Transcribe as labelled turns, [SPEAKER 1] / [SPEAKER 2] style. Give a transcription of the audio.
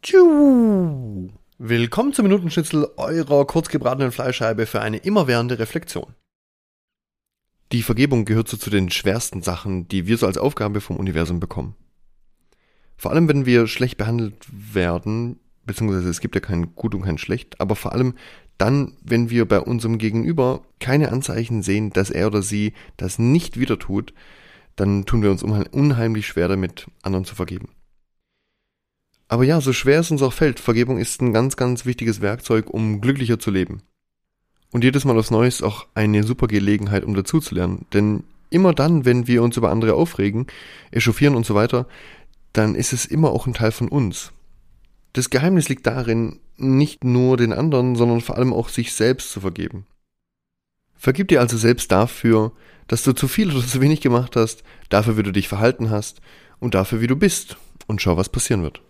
[SPEAKER 1] Tschu. Willkommen zum Minutenschnitzel eurer kurzgebratenen Fleischscheibe für eine immerwährende Reflexion. Die Vergebung gehört so zu den schwersten Sachen, die wir so als Aufgabe vom Universum bekommen. Vor allem, wenn wir schlecht behandelt werden, beziehungsweise es gibt ja kein Gut und kein Schlecht, aber vor allem dann, wenn wir bei unserem Gegenüber keine Anzeichen sehen, dass er oder sie das nicht wieder tut, dann tun wir uns unheimlich schwer damit, anderen zu vergeben. Aber ja, so schwer es uns auch fällt, Vergebung ist ein ganz, ganz wichtiges Werkzeug, um glücklicher zu leben. Und jedes Mal aufs Neue ist auch eine super Gelegenheit, um dazuzulernen. Denn immer dann, wenn wir uns über andere aufregen, echauffieren und so weiter, dann ist es immer auch ein Teil von uns. Das Geheimnis liegt darin, nicht nur den anderen, sondern vor allem auch sich selbst zu vergeben. Vergib dir also selbst dafür, dass du zu viel oder zu wenig gemacht hast, dafür, wie du dich verhalten hast und dafür, wie du bist und schau, was passieren wird.